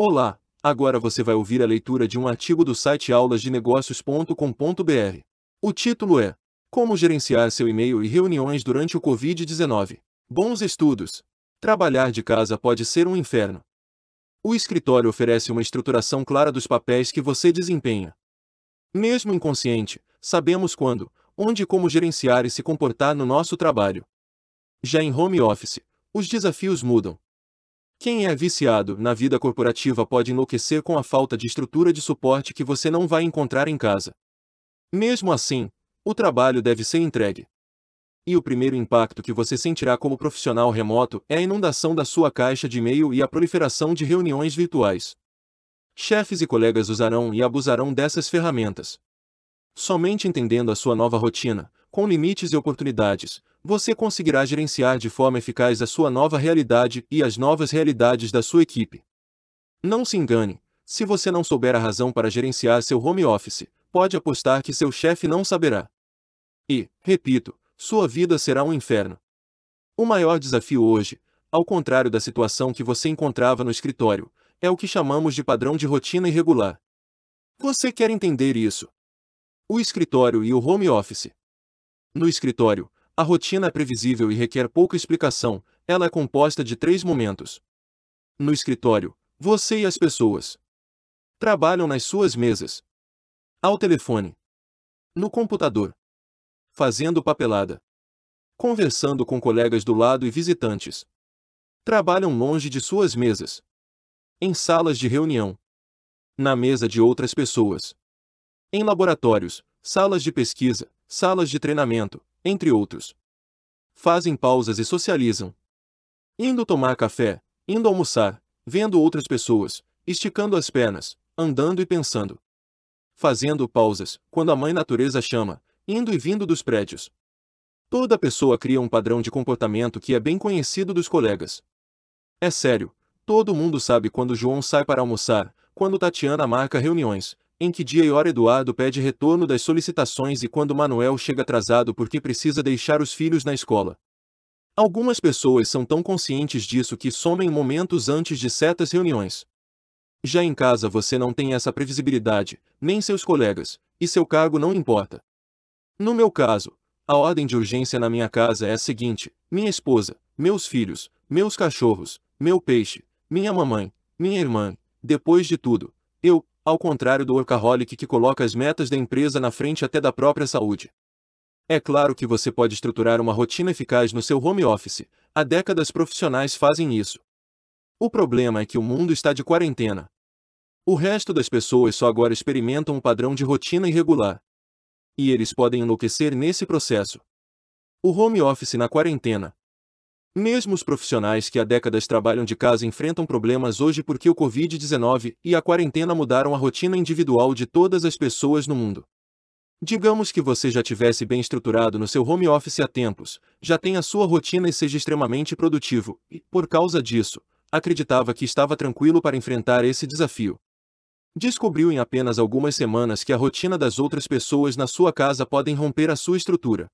Olá, agora você vai ouvir a leitura de um artigo do site aulasdenegócios.com.br. O título é Como gerenciar seu e-mail e reuniões durante o Covid-19. Bons estudos. Trabalhar de casa pode ser um inferno. O escritório oferece uma estruturação clara dos papéis que você desempenha. Mesmo inconsciente, sabemos quando, onde e como gerenciar e se comportar no nosso trabalho. Já em home office, os desafios mudam. Quem é viciado na vida corporativa pode enlouquecer com a falta de estrutura de suporte que você não vai encontrar em casa. Mesmo assim, o trabalho deve ser entregue. E o primeiro impacto que você sentirá como profissional remoto é a inundação da sua caixa de e-mail e a proliferação de reuniões virtuais. Chefes e colegas usarão e abusarão dessas ferramentas. Somente entendendo a sua nova rotina, com limites e oportunidades, você conseguirá gerenciar de forma eficaz a sua nova realidade e as novas realidades da sua equipe. Não se engane, se você não souber a razão para gerenciar seu home office, pode apostar que seu chefe não saberá. E, repito, sua vida será um inferno. O maior desafio hoje, ao contrário da situação que você encontrava no escritório, é o que chamamos de padrão de rotina irregular. Você quer entender isso? O escritório e o home office. No escritório, a rotina é previsível e requer pouca explicação, ela é composta de três momentos. No escritório, você e as pessoas trabalham nas suas mesas, ao telefone, no computador, fazendo papelada, conversando com colegas do lado e visitantes. Trabalham longe de suas mesas, em salas de reunião, na mesa de outras pessoas, em laboratórios, salas de pesquisa, salas de treinamento, entre outros. Fazem pausas e socializam. Indo tomar café, indo almoçar, vendo outras pessoas, esticando as pernas, andando e pensando. Fazendo pausas, quando a mãe natureza chama, indo e vindo dos prédios. Toda pessoa cria um padrão de comportamento que é bem conhecido dos colegas. É sério, todo mundo sabe quando João sai para almoçar, quando Tatiana marca reuniões, em que dia e hora Eduardo pede retorno das solicitações e quando Manuel chega atrasado porque precisa deixar os filhos na escola. Algumas pessoas são tão conscientes disso que somem momentos antes de certas reuniões. Já em casa você não tem essa previsibilidade, nem seus colegas, e seu cargo não importa. No meu caso, a ordem de urgência na minha casa é a seguinte: minha esposa, meus filhos, meus cachorros, meu peixe, minha mamãe, minha irmã, depois de tudo, eu, ao contrário do workaholic que coloca as metas da empresa na frente até da própria saúde. É claro que você pode estruturar uma rotina eficaz no seu home office, há décadas profissionais fazem isso. O problema é que o mundo está de quarentena. O resto das pessoas só agora experimentam um padrão de rotina irregular. E eles podem enlouquecer nesse processo. O home office na quarentena, mesmo os profissionais que há décadas trabalham de casa enfrentam problemas hoje porque o Covid-19 e a quarentena mudaram a rotina individual de todas as pessoas no mundo. Digamos que você já tivesse bem estruturado no seu home office há tempos, já tem a sua rotina e seja extremamente produtivo, e, por causa disso, acreditava que estava tranquilo para enfrentar esse desafio. Descobriu em apenas algumas semanas que a rotina das outras pessoas na sua casa podem romper a sua estrutura.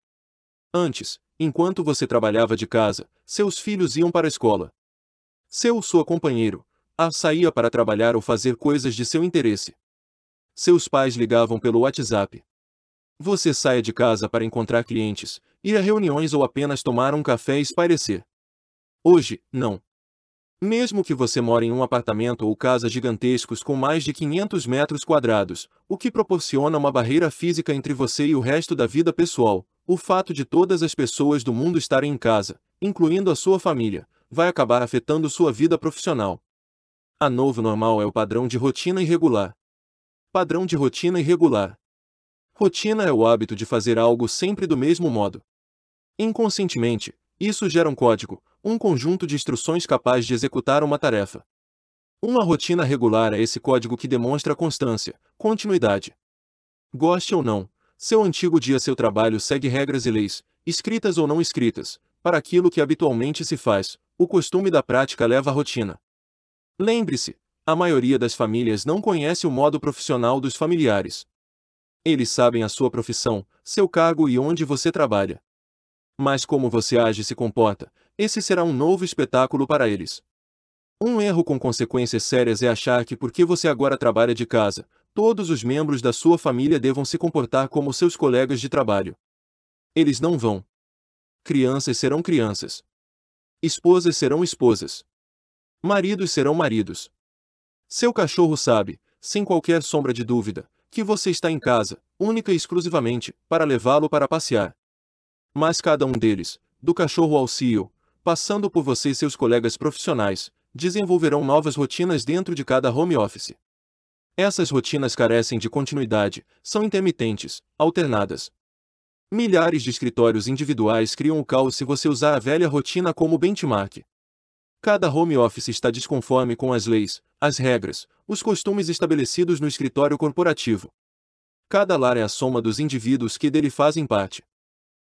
Antes, enquanto você trabalhava de casa, seus filhos iam para a escola. Seu ou sua companheiro, a saía para trabalhar ou fazer coisas de seu interesse. Seus pais ligavam pelo WhatsApp. Você saia de casa para encontrar clientes, ir a reuniões ou apenas tomar um café e espairecer. Hoje, não. Mesmo que você more em um apartamento ou casa gigantescos com mais de 500 metros quadrados, o que proporciona uma barreira física entre você e o resto da vida pessoal, o fato de todas as pessoas do mundo estarem em casa, incluindo a sua família, vai acabar afetando sua vida profissional. A novo normal é o padrão de rotina irregular. Padrão de rotina irregular. Rotina é o hábito de fazer algo sempre do mesmo modo. Inconscientemente, isso gera um código, um conjunto de instruções capaz de executar uma tarefa. Uma rotina regular é esse código que demonstra constância, continuidade. Goste ou não, seu antigo dia seu trabalho segue regras e leis, escritas ou não escritas, para aquilo que habitualmente se faz, o costume da prática leva à rotina. Lembre-se, a maioria das famílias não conhece o modo profissional dos familiares. Eles sabem a sua profissão, seu cargo e onde você trabalha. Mas como você age e se comporta, esse será um novo espetáculo para eles. Um erro com consequências sérias é achar que porque você agora trabalha de casa, todos os membros da sua família devam se comportar como seus colegas de trabalho. Eles não vão. Crianças serão crianças. Esposas serão esposas. Maridos serão maridos. Seu cachorro sabe, sem qualquer sombra de dúvida, que você está em casa, única e exclusivamente, para levá-lo para passear. Mas cada um deles, do cachorro ao CEO, passando por você e seus colegas profissionais, desenvolverão novas rotinas dentro de cada home office. Essas rotinas carecem de continuidade, são intermitentes, alternadas. Milhares de escritórios individuais criam o caos se você usar a velha rotina como benchmark. Cada home office está desconforme com as leis, as regras, os costumes estabelecidos no escritório corporativo. Cada lar é a soma dos indivíduos que dele fazem parte.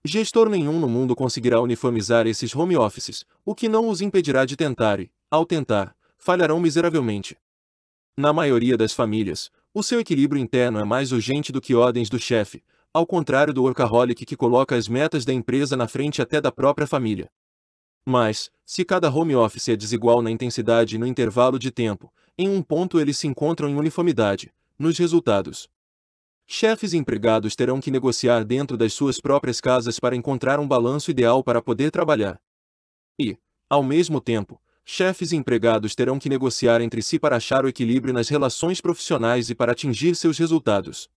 Gestor nenhum no mundo conseguirá uniformizar esses home offices, o que não os impedirá de tentar e, ao tentar, falharão miseravelmente. Na maioria das famílias, o seu equilíbrio interno é mais urgente do que ordens do chefe, ao contrário do workaholic que coloca as metas da empresa na frente até da própria família. Mas, se cada home office é desigual na intensidade e no intervalo de tempo, em um ponto eles se encontram em uniformidade, nos resultados. Chefes e empregados terão que negociar dentro das suas próprias casas para encontrar um balanço ideal para poder trabalhar. E, ao mesmo tempo, chefes e empregados terão que negociar entre si para achar o equilíbrio nas relações profissionais e para atingir seus resultados.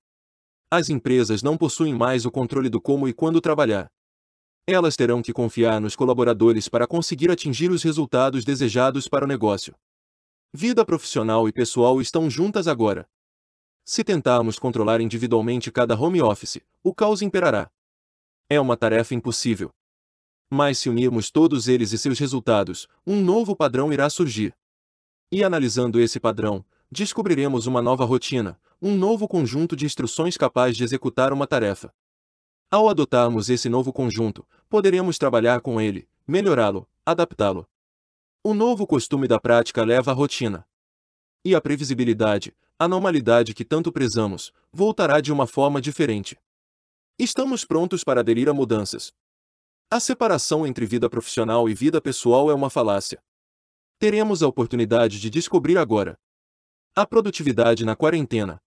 As empresas não possuem mais o controle do como e quando trabalhar. Elas terão que confiar nos colaboradores para conseguir atingir os resultados desejados para o negócio. Vida profissional e pessoal estão juntas agora. Se tentarmos controlar individualmente cada home office, o caos imperará. É uma tarefa impossível. Mas se unirmos todos eles e seus resultados, um novo padrão irá surgir. E analisando esse padrão, descobriremos uma nova rotina, um novo conjunto de instruções capaz de executar uma tarefa. Ao adotarmos esse novo conjunto, poderemos trabalhar com ele, melhorá-lo, adaptá-lo. O novo costume da prática leva à rotina. E a previsibilidade, a normalidade que tanto prezamos, voltará de uma forma diferente. Estamos prontos para aderir a mudanças. A separação entre vida profissional e vida pessoal é uma falácia. Teremos a oportunidade de descobrir agora. A produtividade na quarentena.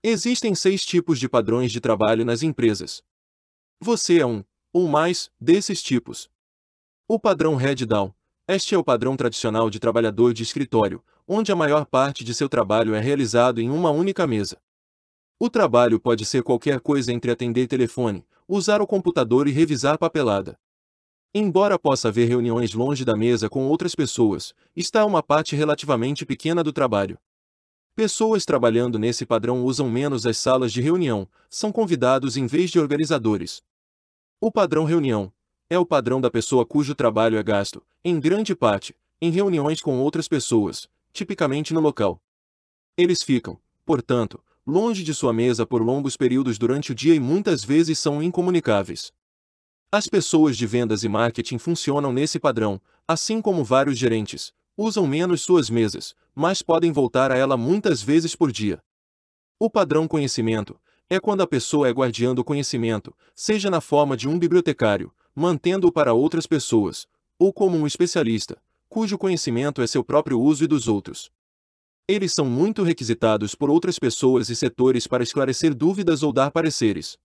Existem seis tipos de padrões de trabalho nas empresas. Você é um, ou mais, desses tipos. O padrão Head Down. Este é o padrão tradicional de trabalhador de escritório, onde a maior parte de seu trabalho é realizado em uma única mesa. O trabalho pode ser qualquer coisa entre atender telefone, usar o computador e revisar papelada. Embora possa haver reuniões longe da mesa com outras pessoas, está uma parte relativamente pequena do trabalho. Pessoas trabalhando nesse padrão usam menos as salas de reunião, são convidados em vez de organizadores. O padrão reunião é o padrão da pessoa cujo trabalho é gasto, em grande parte, em reuniões com outras pessoas, tipicamente no local. Eles ficam, portanto, longe de sua mesa por longos períodos durante o dia e muitas vezes são incomunicáveis. As pessoas de vendas e marketing funcionam nesse padrão, assim como vários gerentes, usam menos suas mesas, mas podem voltar a ela muitas vezes por dia. O padrão conhecimento é quando a pessoa é guardiã do conhecimento, seja na forma de um bibliotecário, mantendo-o para outras pessoas, ou como um especialista, cujo conhecimento é seu próprio uso e dos outros. Eles são muito requisitados por outras pessoas e setores para esclarecer dúvidas ou dar pareceres.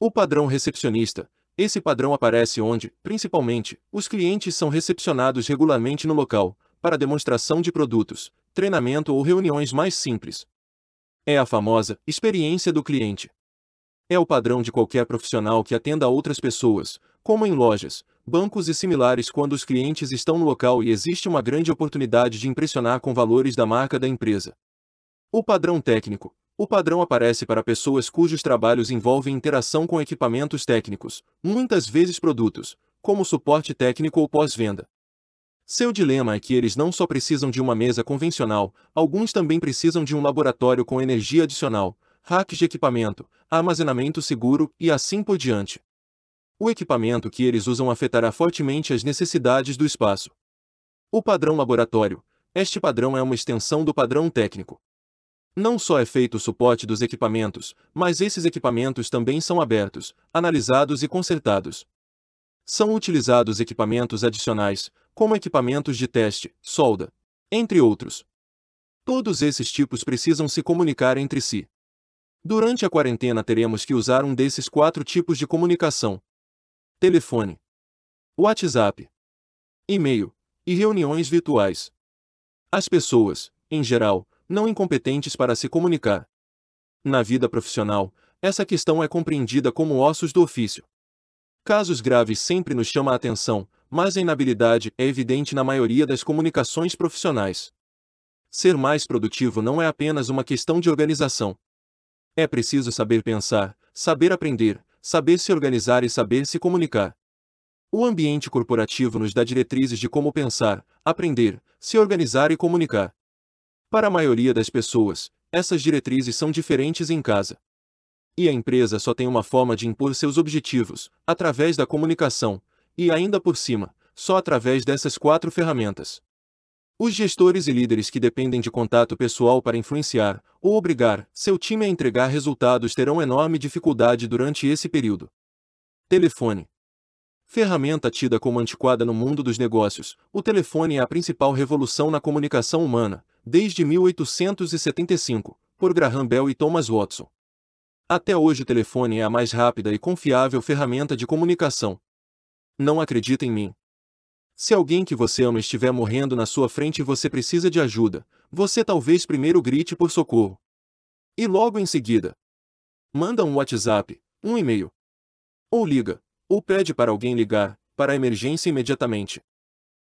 O padrão recepcionista. Esse padrão aparece onde, principalmente, os clientes são recepcionados regularmente no local, para demonstração de produtos, treinamento ou reuniões mais simples. É a famosa experiência do cliente. É o padrão de qualquer profissional que atenda a outras pessoas, como em lojas, bancos e similares quando os clientes estão no local e existe uma grande oportunidade de impressionar com valores da marca da empresa. O padrão técnico. O padrão aparece para pessoas cujos trabalhos envolvem interação com equipamentos técnicos, muitas vezes produtos, como suporte técnico ou pós-venda. Seu dilema é que eles não só precisam de uma mesa convencional, alguns também precisam de um laboratório com energia adicional, hacks de equipamento, armazenamento seguro e assim por diante. O equipamento que eles usam afetará fortemente as necessidades do espaço. O padrão laboratório. Este padrão é uma extensão do padrão técnico. Não só é feito o suporte dos equipamentos, mas esses equipamentos também são abertos, analisados e consertados. São utilizados equipamentos adicionais, como equipamentos de teste, solda, Entre outros. Todos esses tipos precisam se comunicar entre si. Durante a quarentena teremos que usar um desses quatro tipos de comunicação: telefone, WhatsApp, e-mail e reuniões virtuais. As pessoas, em geral, não incompetentes para se comunicar. Na vida profissional, essa questão é compreendida como ossos do ofício. Casos graves sempre nos chamam a atenção, mas a inabilidade é evidente na maioria das comunicações profissionais. Ser mais produtivo não é apenas uma questão de organização. É preciso saber pensar, saber aprender, saber se organizar e saber se comunicar. O ambiente corporativo nos dá diretrizes de como pensar, aprender, se organizar e comunicar. Para a maioria das pessoas, essas diretrizes são diferentes em casa. E a empresa só tem uma forma de impor seus objetivos, através da comunicação, e ainda por cima, só através dessas quatro ferramentas. Os gestores e líderes que dependem de contato pessoal para influenciar ou obrigar seu time a entregar resultados terão enorme dificuldade durante esse período. Telefone. Ferramenta tida como antiquada no mundo dos negócios, o telefone é a principal revolução na comunicação humana, desde 1875, por Graham Bell e Thomas Watson. Até hoje o telefone é a mais rápida e confiável ferramenta de comunicação. Não acredita em mim, se alguém que você ama estiver morrendo na sua frente e você precisa de ajuda, você talvez primeiro grite por socorro. E logo em seguida, manda um WhatsApp, um e-mail. Ou liga, ou pede para alguém ligar, para a emergência imediatamente.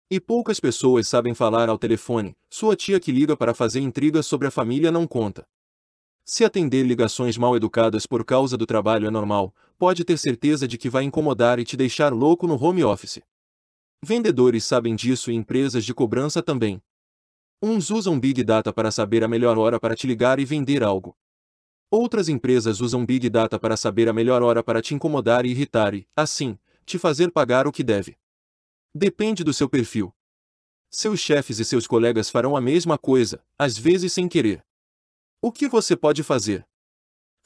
E poucas pessoas sabem falar ao telefone, sua tia que liga para fazer intrigas sobre a família não conta. Se atender ligações mal educadas por causa do trabalho é normal, pode ter certeza de que vai incomodar e te deixar louco no home office. Vendedores sabem disso e empresas de cobrança também. Uns usam Big Data para saber a melhor hora para te ligar e vender algo. Outras empresas usam Big Data para saber a melhor hora para te incomodar e irritar e, assim, te fazer pagar o que deve. Depende do seu perfil. Seus chefes e seus colegas farão a mesma coisa, às vezes sem querer. O que você pode fazer?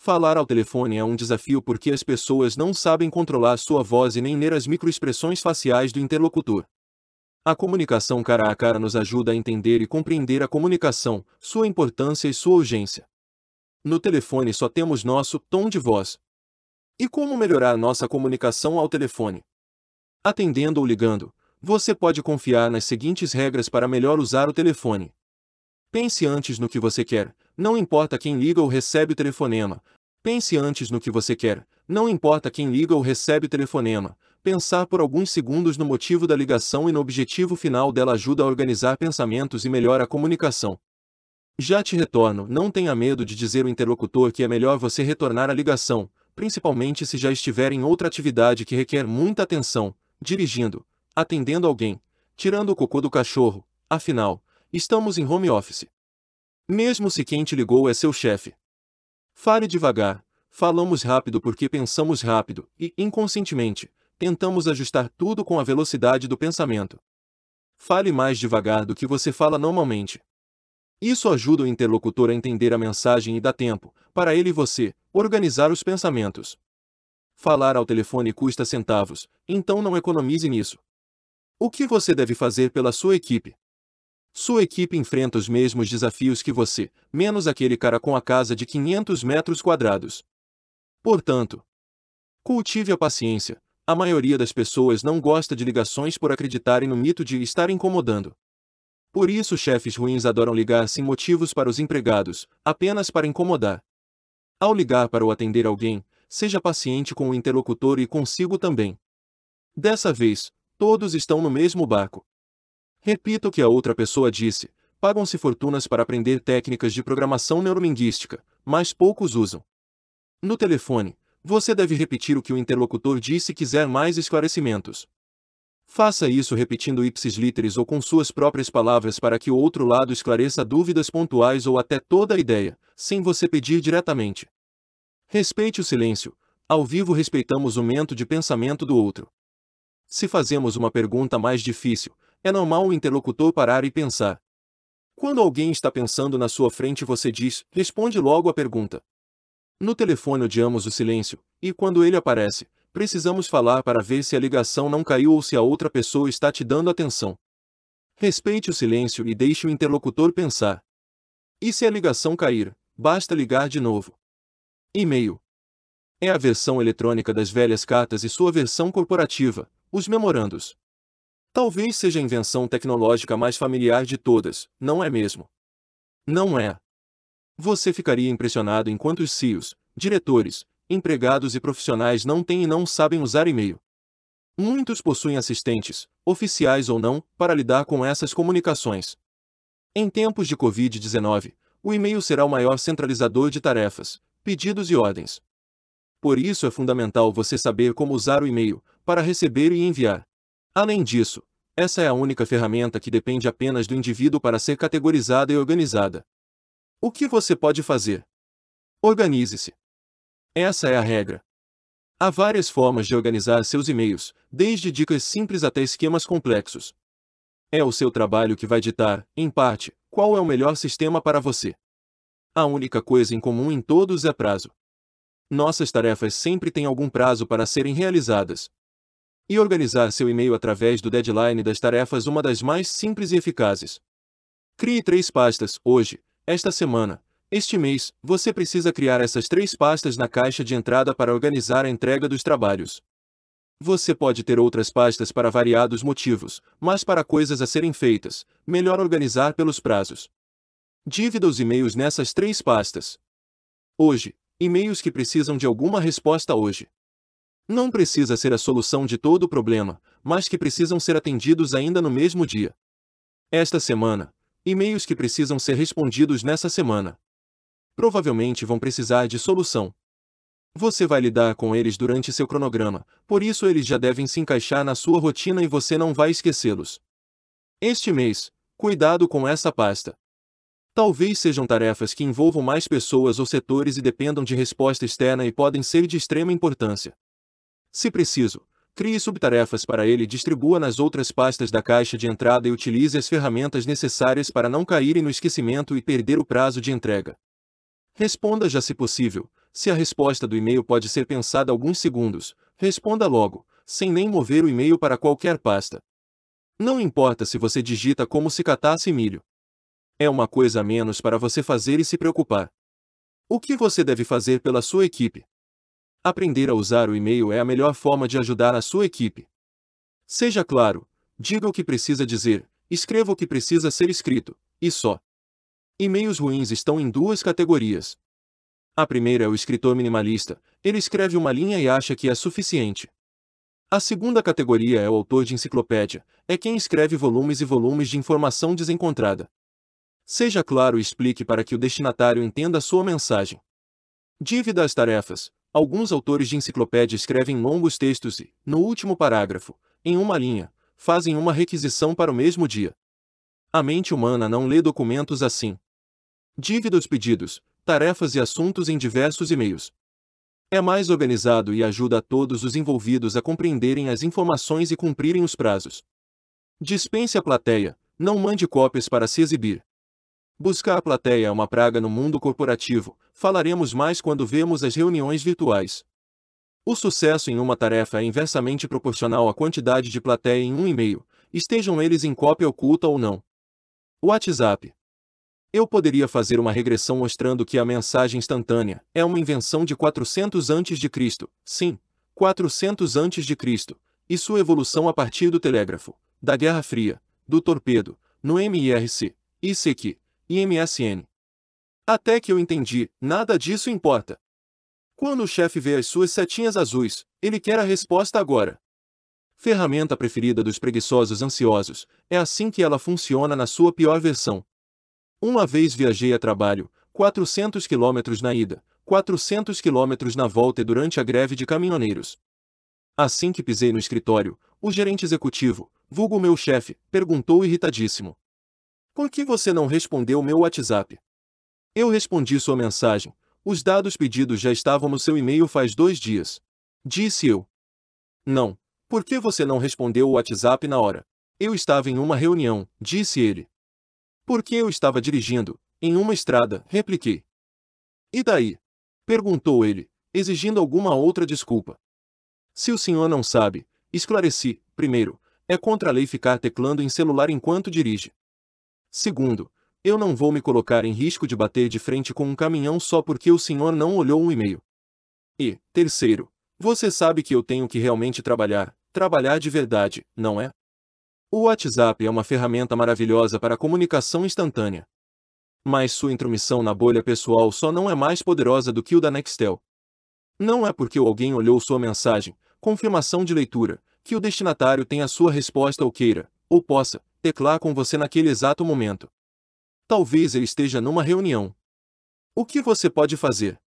Falar ao telefone é um desafio porque as pessoas não sabem controlar sua voz e nem ler as microexpressões faciais do interlocutor. A comunicação cara a cara nos ajuda a entender e compreender a comunicação, sua importância e sua urgência. No telefone só temos nosso tom de voz. E como melhorar nossa comunicação ao telefone? Atendendo ou ligando, você pode confiar nas seguintes regras para melhor usar o telefone. Pense antes no que você quer, não importa quem liga ou recebe o telefonema. Pense antes no que você quer, não importa quem liga ou recebe o telefonema. Pensar por alguns segundos no motivo da ligação e no objetivo final dela ajuda a organizar pensamentos e melhora a comunicação. Já te retorno, não tenha medo de dizer ao interlocutor que é melhor você retornar a ligação, principalmente se já estiver em outra atividade que requer muita atenção, dirigindo, atendendo alguém, tirando o cocô do cachorro, afinal, estamos em home office. Mesmo se quem te ligou é seu chefe. Fale devagar, falamos rápido porque pensamos rápido e, inconscientemente, tentamos ajustar tudo com a velocidade do pensamento. Fale mais devagar do que você fala normalmente. Isso ajuda o interlocutor a entender a mensagem e dá tempo, para ele e você, organizar os pensamentos. Falar ao telefone custa centavos, então não economize nisso. O que você deve fazer pela sua equipe? Sua equipe enfrenta os mesmos desafios que você, menos aquele cara com a casa de 500 metros quadrados. Portanto, cultive a paciência. A maioria das pessoas não gosta de ligações por acreditarem no mito de estar incomodando. Por isso, chefes ruins adoram ligar sem motivos para os empregados, apenas para incomodar. Ao ligar para o atender alguém, seja paciente com o interlocutor e consigo também. Dessa vez, todos estão no mesmo barco. Repita o que a outra pessoa disse. Pagam-se fortunas para aprender técnicas de programação neurolinguística, mas poucos usam. No telefone, você deve repetir o que o interlocutor disse e quiser mais esclarecimentos. Faça isso repetindo ipsis literis ou com suas próprias palavras para que o outro lado esclareça dúvidas pontuais ou até toda a ideia, sem você pedir diretamente. Respeite o silêncio. Ao vivo respeitamos o momento de pensamento do outro. Se fazemos uma pergunta mais difícil, é normal o interlocutor parar e pensar. Quando alguém está pensando na sua frente, você diz, responde logo a pergunta. No telefone odiamos o silêncio, e quando ele aparece, precisamos falar para ver se a ligação não caiu ou se a outra pessoa está te dando atenção. Respeite o silêncio e deixe o interlocutor pensar. E se a ligação cair, basta ligar de novo. E-mail. É a versão eletrônica das velhas cartas e sua versão corporativa, os memorandos. Talvez seja a invenção tecnológica mais familiar de todas, não é mesmo? Não é. Você ficaria impressionado enquanto os CEOs, diretores, empregados e profissionais não têm e não sabem usar e-mail. Muitos possuem assistentes, oficiais ou não, para lidar com essas comunicações. Em tempos de Covid-19, o e-mail será o maior centralizador de tarefas, pedidos e ordens. Por isso é fundamental você saber como usar o e-mail para receber e enviar. Além disso, essa é a única ferramenta que depende apenas do indivíduo para ser categorizada e organizada. O que você pode fazer? Organize-se. Essa é a regra. Há várias formas de organizar seus e-mails, desde dicas simples até esquemas complexos. É o seu trabalho que vai ditar, em parte, qual é o melhor sistema para você. A única coisa em comum em todos é prazo. Nossas tarefas sempre têm algum prazo para serem realizadas. E organizar seu e-mail através do deadline das tarefas uma das mais simples e eficazes. Crie três pastas, hoje, esta semana, este mês, você precisa criar essas três pastas na caixa de entrada para organizar a entrega dos trabalhos. Você pode ter outras pastas para variados motivos, mas para coisas a serem feitas, melhor organizar pelos prazos. Dívida os e-mails nessas três pastas. Hoje, e-mails que precisam de alguma resposta hoje. Não precisa ser a solução de todo o problema, mas que precisam ser atendidos ainda no mesmo dia. Esta semana, e-mails que precisam ser respondidos nessa semana. Provavelmente vão precisar de solução. Você vai lidar com eles durante seu cronograma, por isso eles já devem se encaixar na sua rotina e você não vai esquecê-los. Este mês, cuidado com essa pasta. Talvez sejam tarefas que envolvam mais pessoas ou setores e dependam de resposta externa e podem ser de extrema importância. Se preciso, crie subtarefas para ele e distribua nas outras pastas da caixa de entrada e utilize as ferramentas necessárias para não caírem no esquecimento e perder o prazo de entrega. Responda já se possível. Se a resposta do e-mail pode ser pensada alguns segundos, responda logo, sem nem mover o e-mail para qualquer pasta. Não importa se você digita como se catasse milho. É uma coisa a menos para você fazer e se preocupar. O que você deve fazer pela sua equipe? Aprender a usar o e-mail é a melhor forma de ajudar a sua equipe. Seja claro, diga o que precisa dizer, escreva o que precisa ser escrito, e só. E-mails ruins estão em duas categorias. A primeira é o escritor minimalista, ele escreve uma linha e acha que é suficiente. A segunda categoria é o autor de enciclopédia, é quem escreve volumes e volumes de informação desencontrada. Seja claro e explique para que o destinatário entenda a sua mensagem. Dívida as tarefas. Alguns autores de enciclopédia escrevem longos textos e, no último parágrafo, em uma linha, fazem uma requisição para o mesmo dia. A mente humana não lê documentos assim. Dívida os pedidos, tarefas e assuntos em diversos e-mails. É mais organizado e ajuda a todos os envolvidos a compreenderem as informações e cumprirem os prazos. Dispense a plateia, não mande cópias para se exibir. Buscar a plateia é uma praga no mundo corporativo, falaremos mais quando vemos as reuniões virtuais. O sucesso em uma tarefa é inversamente proporcional à quantidade de plateia em um e-mail, estejam eles em cópia oculta ou não. WhatsApp. Eu poderia fazer uma regressão mostrando que a mensagem instantânea é uma invenção de 400 a.C. Sim, 400 a.C. e sua evolução a partir do telégrafo, da Guerra Fria, do torpedo, no MIRC, ICQ, e MSN. Até que eu entendi, nada disso importa. Quando o chefe vê as suas setinhas azuis, ele quer a resposta agora. Ferramenta preferida dos preguiçosos ansiosos, é assim que ela funciona na sua pior versão. Uma vez viajei a trabalho, 400 quilômetros na ida, 400 quilômetros na volta e durante a greve de caminhoneiros. Assim que pisei no escritório, o gerente executivo, vulgo meu chefe, perguntou irritadíssimo: por que você não respondeu meu WhatsApp? Eu respondi sua mensagem. Os dados pedidos já estavam no seu e-mail faz dois dias. Disse eu. Não. Por que você não respondeu o WhatsApp na hora? Eu estava em uma reunião, disse ele. Porque eu estava dirigindo, em uma estrada, repliquei. E daí? Perguntou ele, exigindo alguma outra desculpa. Se o senhor não sabe, esclareci, primeiro, é contra a lei ficar teclando em celular enquanto dirige. Segundo, eu não vou me colocar em risco de bater de frente com um caminhão só porque o senhor não olhou um e-mail. E, terceiro, você sabe que eu tenho que realmente trabalhar, trabalhar de verdade, não é? O WhatsApp é uma ferramenta maravilhosa para comunicação instantânea. Mas sua intromissão na bolha pessoal só não é mais poderosa do que o da Nextel. Não é porque alguém olhou sua mensagem, confirmação de leitura, que o destinatário tem a sua resposta ou queira, ou possa, teclar com você naquele exato momento. Talvez ele esteja numa reunião. O que você pode fazer?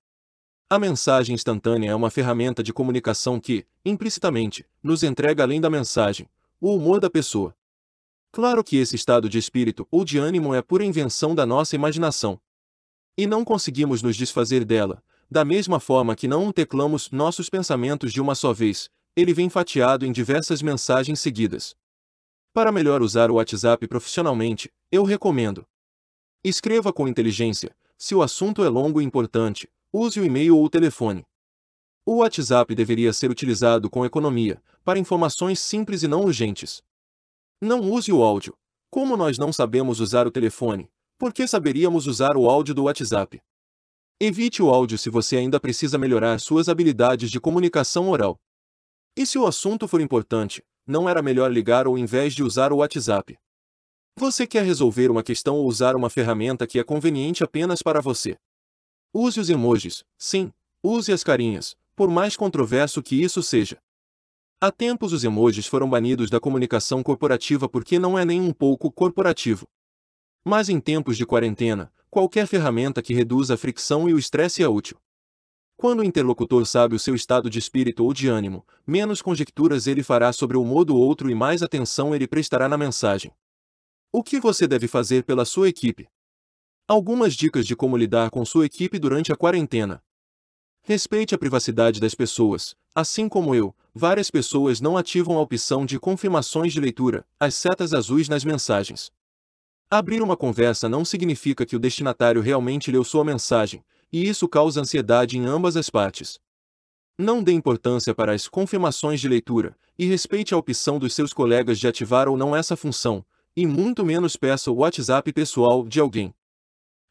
A mensagem instantânea é uma ferramenta de comunicação que, implicitamente, nos entrega além da mensagem, o humor da pessoa. Claro que esse estado de espírito ou de ânimo é pura invenção da nossa imaginação. E não conseguimos nos desfazer dela, da mesma forma que não teclamos nossos pensamentos de uma só vez, ele vem fatiado em diversas mensagens seguidas. Para melhor usar o WhatsApp profissionalmente, eu recomendo. Escreva com inteligência, se o assunto é longo e importante, use o e-mail ou o telefone. O WhatsApp deveria ser utilizado com economia, para informações simples e não urgentes. Não use o áudio. Como nós não sabemos usar o telefone, por que saberíamos usar o áudio do WhatsApp? Evite o áudio se você ainda precisa melhorar suas habilidades de comunicação oral. E se o assunto for importante, não era melhor ligar ou invés de usar o WhatsApp? Você quer resolver uma questão ou usar uma ferramenta que é conveniente apenas para você? Use os emojis, sim, use as carinhas, por mais controverso que isso seja. Há tempos os emojis foram banidos da comunicação corporativa porque não é nem um pouco corporativo. Mas em tempos de quarentena, qualquer ferramenta que reduza a fricção e o estresse é útil. Quando o interlocutor sabe o seu estado de espírito ou de ânimo, menos conjecturas ele fará sobre o humor do outro e mais atenção ele prestará na mensagem. O que você deve fazer pela sua equipe? Algumas dicas de como lidar com sua equipe durante a quarentena. Respeite a privacidade das pessoas. Assim como eu, várias pessoas não ativam a opção de confirmações de leitura, as setas azuis nas mensagens. Abrir uma conversa não significa que o destinatário realmente leu sua mensagem, e isso causa ansiedade em ambas as partes. Não dê importância para as confirmações de leitura, e respeite a opção dos seus colegas de ativar ou não essa função, e muito menos peça o WhatsApp pessoal de alguém.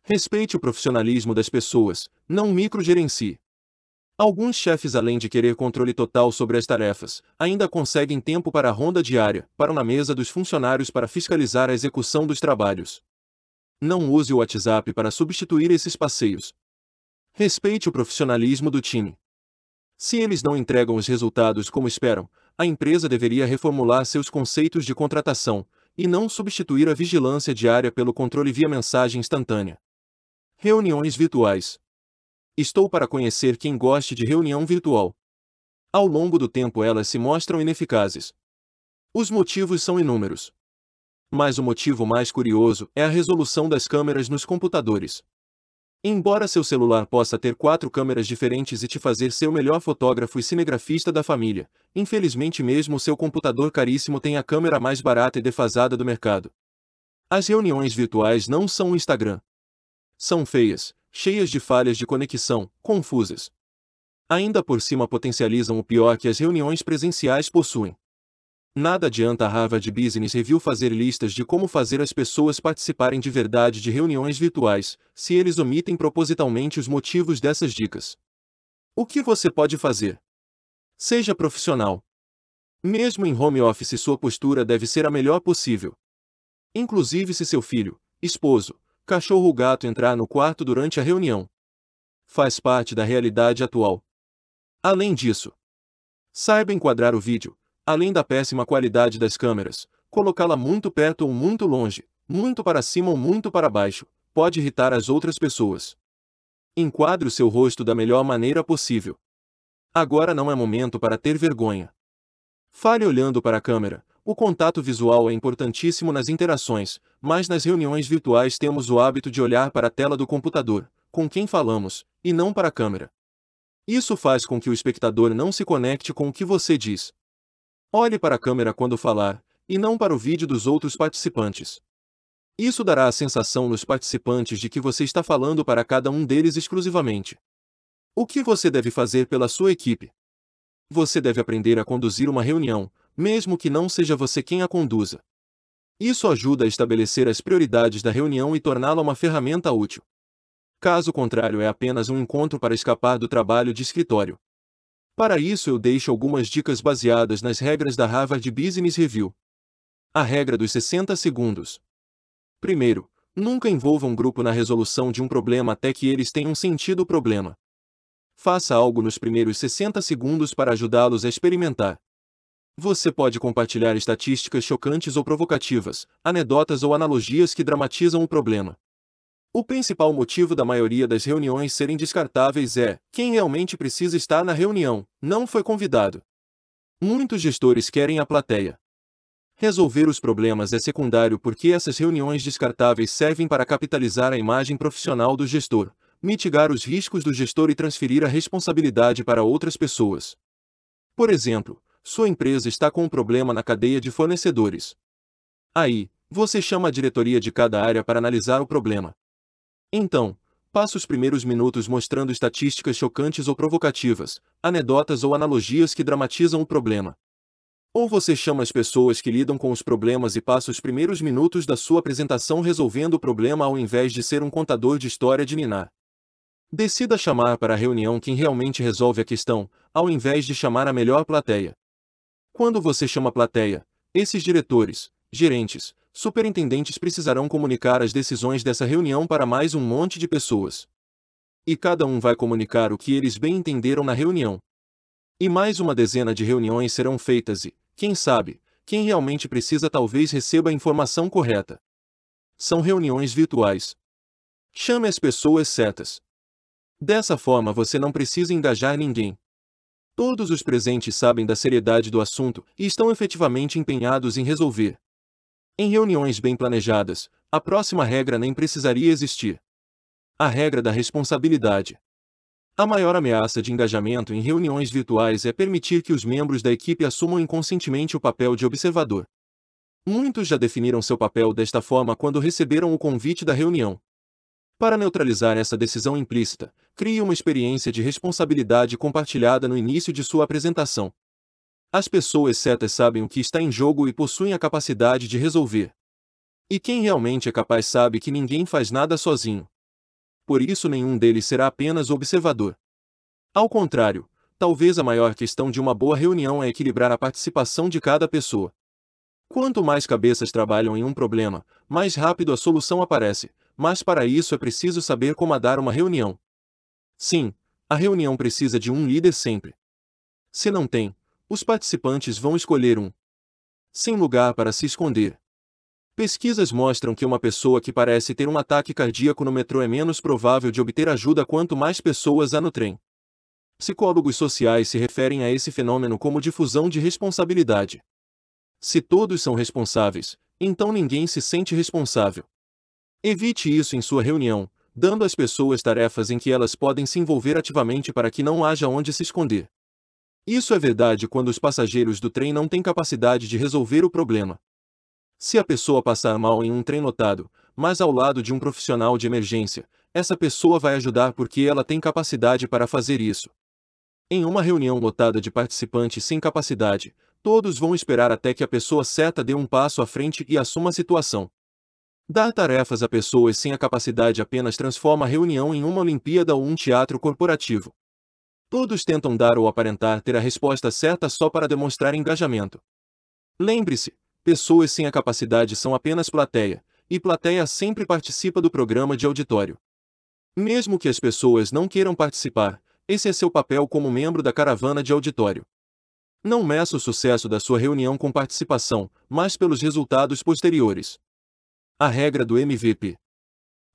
Respeite o profissionalismo das pessoas, não microgerencie. Alguns chefes, além de querer controle total sobre as tarefas, ainda conseguem tempo para a ronda diária, para na mesa dos funcionários para fiscalizar a execução dos trabalhos. Não use o WhatsApp para substituir esses passeios. Respeite o profissionalismo do time. Se eles não entregam os resultados como esperam, a empresa deveria reformular seus conceitos de contratação, e não substituir a vigilância diária pelo controle via mensagem instantânea. Reuniões virtuais. Estou para conhecer quem goste de reunião virtual. Ao longo do tempo elas se mostram ineficazes. Os motivos são inúmeros. Mas o motivo mais curioso é a resolução das câmeras nos computadores. Embora seu celular possa ter quatro câmeras diferentes e te fazer ser o melhor fotógrafo e cinegrafista da família, infelizmente mesmo seu computador caríssimo tem a câmera mais barata e defasada do mercado. As reuniões virtuais não são o Instagram. São feias, cheias de falhas de conexão, confusas. Ainda por cima potencializam o pior que as reuniões presenciais possuem. Nada adianta a Harvard Business Review fazer listas de como fazer as pessoas participarem de verdade de reuniões virtuais, se eles omitem propositalmente os motivos dessas dicas. O que você pode fazer? Seja profissional. Mesmo em home office, sua postura deve ser a melhor possível. Inclusive se seu filho, esposo, cachorro ou gato entrar no quarto durante a reunião. Faz parte da realidade atual. Além disso, saiba enquadrar o vídeo, além da péssima qualidade das câmeras, colocá-la muito perto ou muito longe, muito para cima ou muito para baixo, pode irritar as outras pessoas. Enquadre o seu rosto da melhor maneira possível. Agora não é momento para ter vergonha. Fale olhando para a câmera, o contato visual é importantíssimo nas interações, mas nas reuniões virtuais temos o hábito de olhar para a tela do computador, com quem falamos, e não para a câmera. Isso faz com que o espectador não se conecte com o que você diz. Olhe para a câmera quando falar, e não para o vídeo dos outros participantes. Isso dará a sensação nos participantes de que você está falando para cada um deles exclusivamente. O que você deve fazer pela sua equipe? Você deve aprender a conduzir uma reunião, mesmo que não seja você quem a conduza. Isso ajuda a estabelecer as prioridades da reunião e torná-la uma ferramenta útil. Caso contrário, é apenas um encontro para escapar do trabalho de escritório. Para isso, eu deixo algumas dicas baseadas nas regras da Harvard Business Review. A regra dos 60 segundos. Primeiro, nunca envolva um grupo na resolução de um problema até que eles tenham sentido o problema. Faça algo nos primeiros 60 segundos para ajudá-los a experimentar. Você pode compartilhar estatísticas chocantes ou provocativas, anedotas ou analogias que dramatizam o problema. O principal motivo da maioria das reuniões serem descartáveis é: quem realmente precisa estar na reunião, não foi convidado. Muitos gestores querem a plateia. Resolver os problemas é secundário porque essas reuniões descartáveis servem para capitalizar a imagem profissional do gestor, mitigar os riscos do gestor e transferir a responsabilidade para outras pessoas. Por exemplo, sua empresa está com um problema na cadeia de fornecedores. Aí, você chama a diretoria de cada área para analisar o problema. Então, passe os primeiros minutos mostrando estatísticas chocantes ou provocativas, anedotas ou analogias que dramatizam o problema. Ou você chama as pessoas que lidam com os problemas e passa os primeiros minutos da sua apresentação resolvendo o problema ao invés de ser um contador de história de Ninar. Decida chamar para a reunião quem realmente resolve a questão, ao invés de chamar a melhor plateia. Quando você chama plateia, esses diretores, gerentes, superintendentes precisarão comunicar as decisões dessa reunião para mais um monte de pessoas. E cada um vai comunicar o que eles bem entenderam na reunião. E mais uma dezena de reuniões serão feitas e, quem sabe, quem realmente precisa talvez receba a informação correta. São reuniões virtuais. Chame as pessoas certas. Dessa forma você não precisa engajar ninguém. Todos os presentes sabem da seriedade do assunto e estão efetivamente empenhados em resolver. Em reuniões bem planejadas, a próxima regra nem precisaria existir. A regra da responsabilidade. A maior ameaça de engajamento em reuniões virtuais é permitir que os membros da equipe assumam inconscientemente o papel de observador. Muitos já definiram seu papel desta forma quando receberam o convite da reunião. Para neutralizar essa decisão implícita, crie uma experiência de responsabilidade compartilhada no início de sua apresentação. As pessoas certas sabem o que está em jogo e possuem a capacidade de resolver. E quem realmente é capaz sabe que ninguém faz nada sozinho. Por isso nenhum deles será apenas observador. Ao contrário, talvez a maior questão de uma boa reunião é equilibrar a participação de cada pessoa. Quanto mais cabeças trabalham em um problema, mais rápido a solução aparece, mas para isso é preciso saber comandar uma reunião. Sim, a reunião precisa de um líder sempre. Se não tem, os participantes vão escolher um. Sem lugar para se esconder. Pesquisas mostram que uma pessoa que parece ter um ataque cardíaco no metrô é menos provável de obter ajuda quanto mais pessoas há no trem. Psicólogos sociais se referem a esse fenômeno como difusão de responsabilidade. Se todos são responsáveis, então ninguém se sente responsável. Evite isso em sua reunião, dando às pessoas tarefas em que elas podem se envolver ativamente para que não haja onde se esconder. Isso é verdade quando os passageiros do trem não têm capacidade de resolver o problema. Se a pessoa passar mal em um trem lotado, mas ao lado de um profissional de emergência, essa pessoa vai ajudar porque ela tem capacidade para fazer isso. Em uma reunião lotada de participantes sem capacidade, todos vão esperar até que a pessoa certa dê um passo à frente e assuma a situação. Dar tarefas a pessoas sem a capacidade apenas transforma a reunião em uma Olimpíada ou um teatro corporativo. Todos tentam dar ou aparentar ter a resposta certa só para demonstrar engajamento. Lembre-se, pessoas sem a capacidade são apenas plateia, e plateia sempre participa do programa de auditório. Mesmo que as pessoas não queiram participar, esse é seu papel como membro da caravana de auditório. Não meça o sucesso da sua reunião com participação, mas pelos resultados posteriores. A regra do MVP.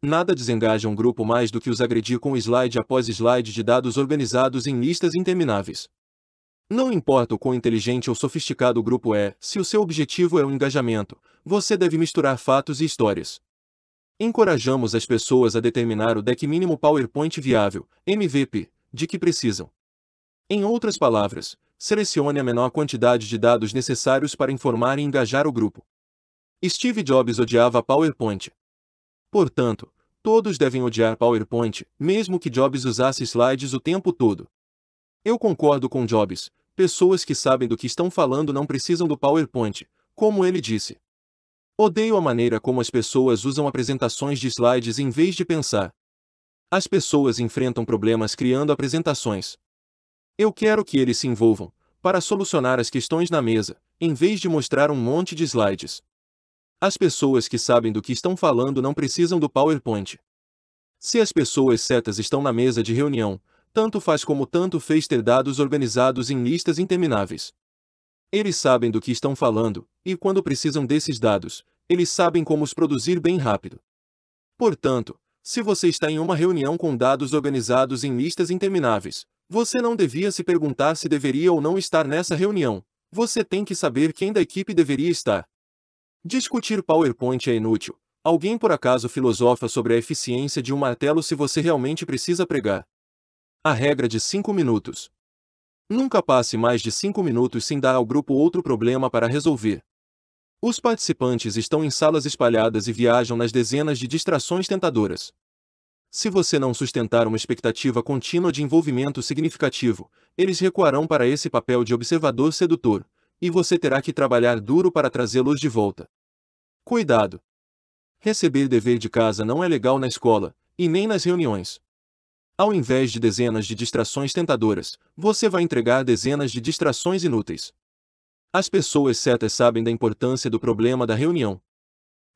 Nada desengaja um grupo mais do que os agredir com slide após slide de dados organizados em listas intermináveis. Não importa o quão inteligente ou sofisticado o grupo é, se o seu objetivo é o engajamento, você deve misturar fatos e histórias. Encorajamos as pessoas a determinar o deck mínimo PowerPoint viável, MVP, de que precisam. Em outras palavras, selecione a menor quantidade de dados necessários para informar e engajar o grupo. Steve Jobs odiava PowerPoint. Portanto, todos devem odiar PowerPoint, mesmo que Jobs usasse slides o tempo todo. Eu concordo com Jobs, pessoas que sabem do que estão falando não precisam do PowerPoint, como ele disse. Odeio a maneira como as pessoas usam apresentações de slides em vez de pensar. As pessoas enfrentam problemas criando apresentações. Eu quero que eles se envolvam, para solucionar as questões na mesa, em vez de mostrar um monte de slides. As pessoas que sabem do que estão falando não precisam do PowerPoint. Se as pessoas certas estão na mesa de reunião, tanto faz como tanto fez ter dados organizados em listas intermináveis. Eles sabem do que estão falando, e quando precisam desses dados, eles sabem como os produzir bem rápido. Portanto, se você está em uma reunião com dados organizados em listas intermináveis, você não devia se perguntar se deveria ou não estar nessa reunião. Você tem que saber quem da equipe deveria estar. Discutir PowerPoint é inútil. Alguém por acaso filosofa sobre a eficiência de um martelo se você realmente precisa pregar? A regra de 5 minutos. Nunca passe mais de 5 minutos sem dar ao grupo outro problema para resolver. Os participantes estão em salas espalhadas e viajam nas dezenas de distrações tentadoras. Se você não sustentar uma expectativa contínua de envolvimento significativo, eles recuarão para esse papel de observador sedutor, e você terá que trabalhar duro para trazê-los de volta. Cuidado! Receber dever de casa não é legal na escola, e nem nas reuniões. Ao invés de dezenas de distrações tentadoras, você vai entregar dezenas de distrações inúteis. As pessoas certas sabem da importância do problema da reunião.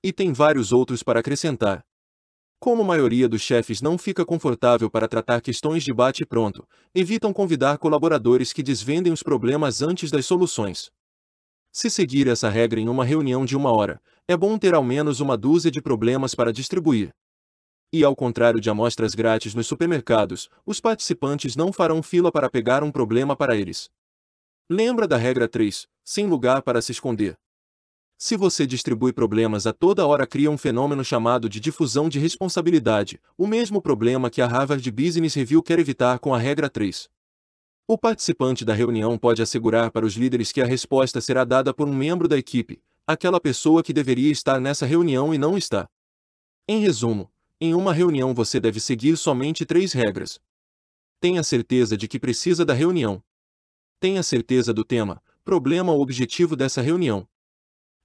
E tem vários outros para acrescentar. Como a maioria dos chefes não fica confortável para tratar questões de bate-pronto, evitam convidar colaboradores que desvendem os problemas antes das soluções. Se seguir essa regra em uma reunião de uma hora, é bom ter ao menos uma dúzia de problemas para distribuir. E ao contrário de amostras grátis nos supermercados, os participantes não farão fila para pegar um problema para eles. Lembra da regra 3, sem lugar para se esconder. Se você distribui problemas a toda hora cria um fenômeno chamado de difusão de responsabilidade, o mesmo problema que a Harvard Business Review quer evitar com a regra 3. O participante da reunião pode assegurar para os líderes que a resposta será dada por um membro da equipe, aquela pessoa que deveria estar nessa reunião e não está. Em resumo, em uma reunião você deve seguir somente três regras. Tenha certeza de que precisa da reunião. Tenha certeza do tema, problema ou objetivo dessa reunião.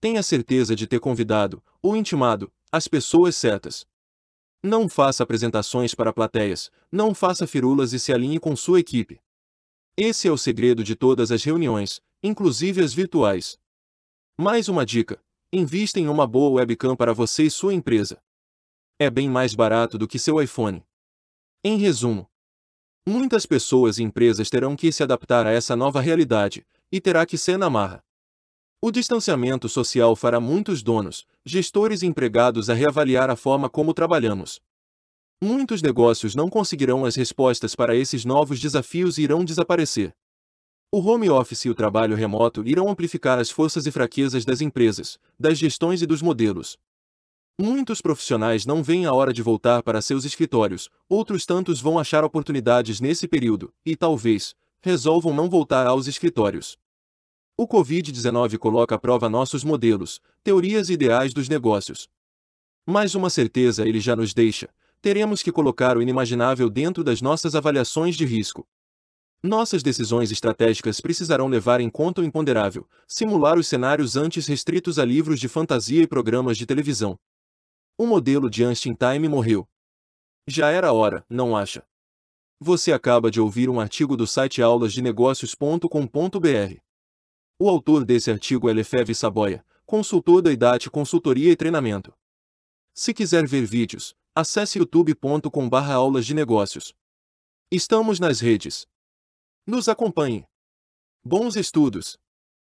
Tenha certeza de ter convidado, ou intimado, as pessoas certas. Não faça apresentações para plateias, não faça firulas e se alinhe com sua equipe. Esse é o segredo de todas as reuniões, inclusive as virtuais. Mais uma dica: invista em uma boa webcam para você e sua empresa. É bem mais barato do que seu iPhone. Em resumo, muitas pessoas e empresas terão que se adaptar a essa nova realidade, e terá que ser na marra. O distanciamento social fará muitos donos, gestores e empregados a reavaliar a forma como trabalhamos. Muitos negócios não conseguirão as respostas para esses novos desafios e irão desaparecer. O home office e o trabalho remoto irão amplificar as forças e fraquezas das empresas, das gestões e dos modelos. Muitos profissionais não veem a hora de voltar para seus escritórios, outros tantos vão achar oportunidades nesse período, e talvez, resolvam não voltar aos escritórios. O Covid-19 coloca à prova nossos modelos, teorias e ideais dos negócios. Mais uma certeza ele já nos deixa: teremos que colocar o inimaginável dentro das nossas avaliações de risco. Nossas decisões estratégicas precisarão levar em conta o imponderável, simular os cenários antes restritos a livros de fantasia e programas de televisão. O modelo de Einstein morreu. Já era hora, não acha? Você acaba de ouvir um artigo do site aulasdenegócios.com.br. O autor desse artigo é Lefebvre Saboia, consultor da IDAT Consultoria e Treinamento. Se quiser ver vídeos, acesse youtube.com/barra aulas de negócios. Estamos nas redes. Nos acompanhe. Bons estudos!